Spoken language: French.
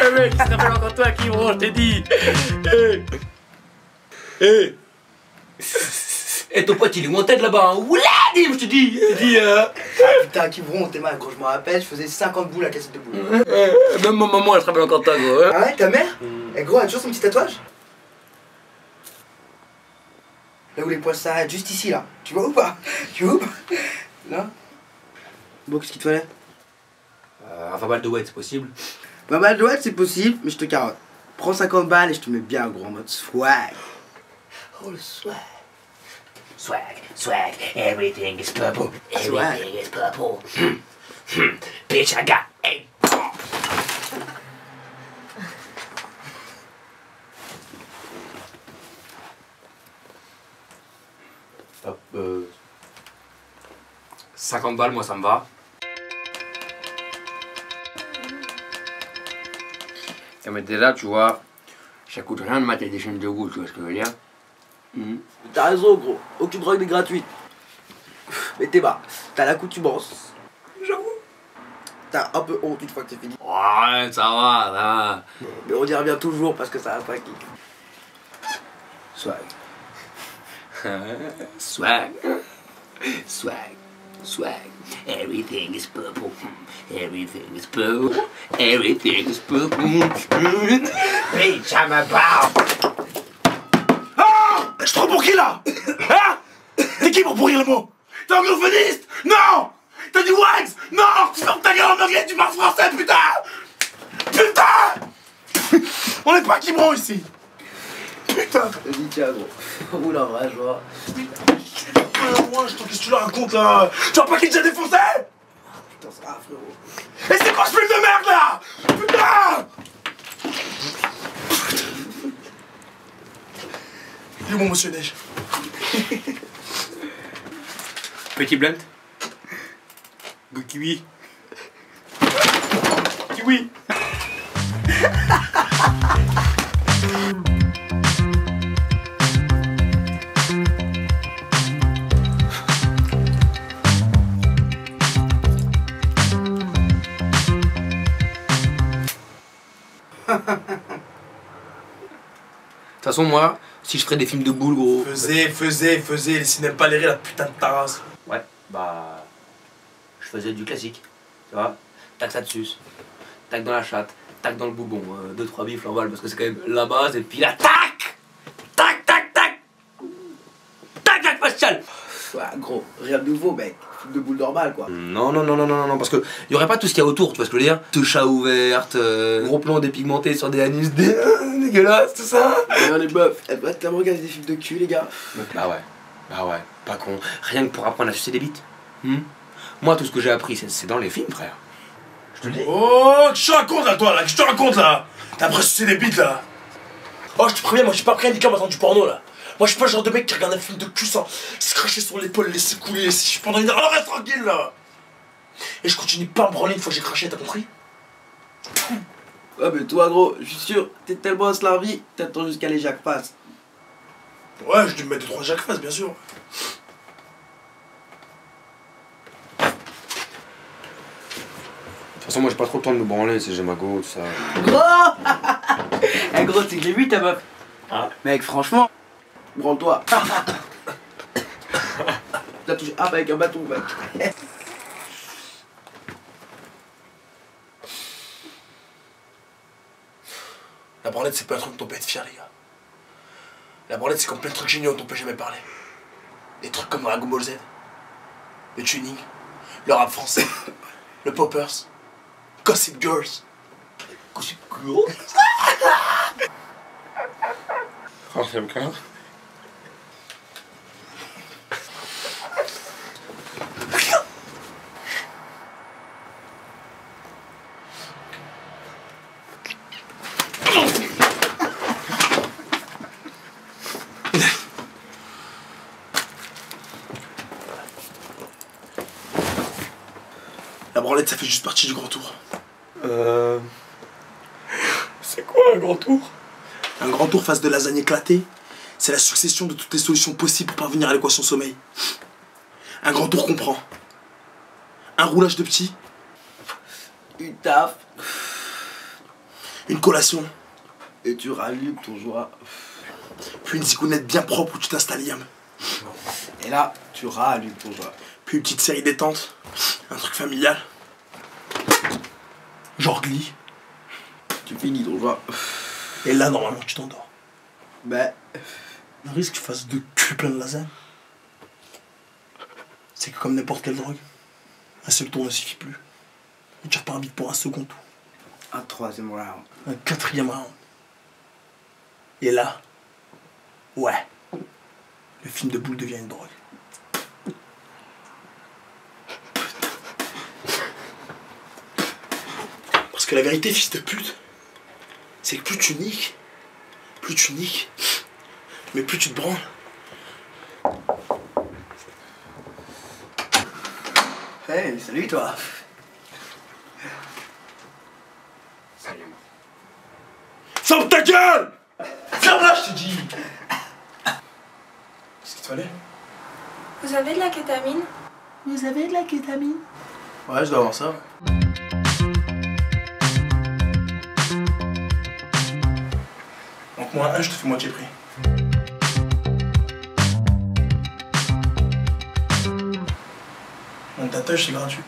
Eh mec, il se rappelle encore toi qui je t'ai dit. Eh. Eh. Et ton pote il est où en tête là-bas hein Oula, je te dis. Je te dis, euh. Putain, qui bron, t'es mal, gros, je me rappelle, je faisais 50 boules à cassette de boules. Eh, Même ma maman elle se rappelle encore de toi gros. hein. Ah ouais, ta mère Eh gros, elle a toujours son petit tatouage Là où les poils s'arrêtent, juste ici là. Tu vois ou pas? Tu vois ou pas? Là Bon, qu'est-ce qu'il te fallait? Euh, un verbal de weight, c'est possible Pas mal de c'est possible, mais je te carotte. Prends 50 balles et je te mets bien gros en mode swag. Oh le swag. Swag, swag, everything is purple. Swag. Everything is purple. Hmm, hmm. Bitch, I got a pump. Hop, euh. 50 balles, moi ça me va. Et mais déjà, tu vois, ça coûte rien de mater des chaînes de goût, tu vois ce que je veux dire Mhm. T'as raison, gros. Aucune drogue n'est gratuite. Mais t'es bas. T'as l'accoutumance. J'avoue. T'as un peu honte une fois que c'est fini. Ouais, ça va, ça va. Mais on y revient toujours parce que ça a pas qui. Swag. swag. Swag. Swag. Everything is purple. Everything is purple. Everything is purple. Bitch, I'm about. Je te pour qui là? Hein? T'es qui pour pourrir le mot? T'es anglophoniste? Non! T'as du wax? Non! Tu fermes ta gueule en anglais, tu parles français, putain! Putain! On n'est pas qui ici? Putain Vas-y, tiens, gros. Oula, vrai, je vois. Moi, je qu'est-ce que tu leur racontes là Tu vois pas qu'il t'a défoncé Putain, ça va, frérot. Et c'est quoi ce film de merde là? Putain Il est où mon monsieur Neige? Petit blunt. Goût kiwi. Kiwi. façon, moi, si je ferais des films de boules, gros. Faisais, faisais, faisais, les cinémas pas la putain de ta race. Ouais, bah. Je faisais du classique. Tu vois Tac, ça suce. Tac dans la chatte. Tac dans le boubon. euh, deux, trois bifs, l'envol, parce que c'est quand même la base. Et puis là, tac Tac, tac, tac Tac, tac, Pascal gros, rien de nouveau, mec. De boule normale, quoi. Non, non, non, non, non, non, parce que y aurait pas tout ce qu'il y a autour, tu vois ce que je veux dire? Toucha ouverte, euh, gros plan dépigmenté sur des anus dé- dégueulasses, tout ça D'ailleurs, les meufs, elles doivent tellement regarder des films de cul, les gars. Bah ouais, bah ouais, pas con. Rien que pour apprendre à sucer des bites. Hmm? Moi, tout ce que j'ai appris, c'est- dans les films, frère. Je te le dis. Oh, qu'est-ce que tu racontes là, toi là Qu'est-ce que tu racontes là? T'as l'impression que c'est des bites là? Oh, je te préviens, moi je suis pas prêt à niquer en attendant du porno là. Moi je suis pas le genre de mec qui regarde un film de cul sans se cracher sur l'épaule, laisser couler, si je suis pendant une heure. Alors reste tranquille là Et je continue pas à me branler une fois que j'ai craché, t'as compris? Ouais, mais toi, gros, je suis sûr, t'es tellement aslarvi, t'attends jusqu'à les Jacques. Ouais, je dû me mettre 2-3 Jacques bien sûr. De toute façon, moi, j'ai pas trop le temps de me branler, c'est j'ai ma go, tout ça. Gros Eh, gros, c'est que j'ai vu ta meuf. Ah. Mec, franchement, branle-toi. T'as touché ah, bah, avec un bâton, mec. La branlette, c'est pas un truc dont on peut être fier, les gars. La branlette, c'est comme plein de trucs géniaux dont on peut jamais parler. Des trucs comme Dragon Ball Z, le tuning, le rap français, le poppers, Gossip Girls. Gossip Girls? C'est La branlette, ça fait juste partie du grand tour. Euh. C'est quoi un grand tour? Un grand tour face de lasagne éclatée, c'est la succession de toutes les solutions possibles pour parvenir à l'équation sommeil. Un grand tour comprend un roulage de petit, Une taf. une collation, Et tu rallumes ton joie. puis une zigounette bien propre où tu t'installes, Yam. Et là, tu rallumes ton joie. Puis une petite série détente, un truc familial. Genre Glee. Tu finis ton joie. Et là, normalement, tu t'endors. Ben, Le risque que tu fasses de cul plein de lasagne, c'est que comme n'importe quelle drogue, un seul tour ne suffit plus. Et tu repars vite pour un second tour, un troisième round. un quatrième round. Et là, ouais, le film de boule devient une drogue. Que la vérité, fils de pute, c'est que plus tu niques, plus tu niques, mais plus tu te branles. Hey, salut toi. Ferme ta gueule Ferme-la, je te dis Qu'est-ce qu'il te fallait? Vous avez de la kétamine? Vous avez de la kétamine? Ouais, je dois avoir ça. Donc moi un, je te fais moitié prix. Mon tatouage, c'est gratuit.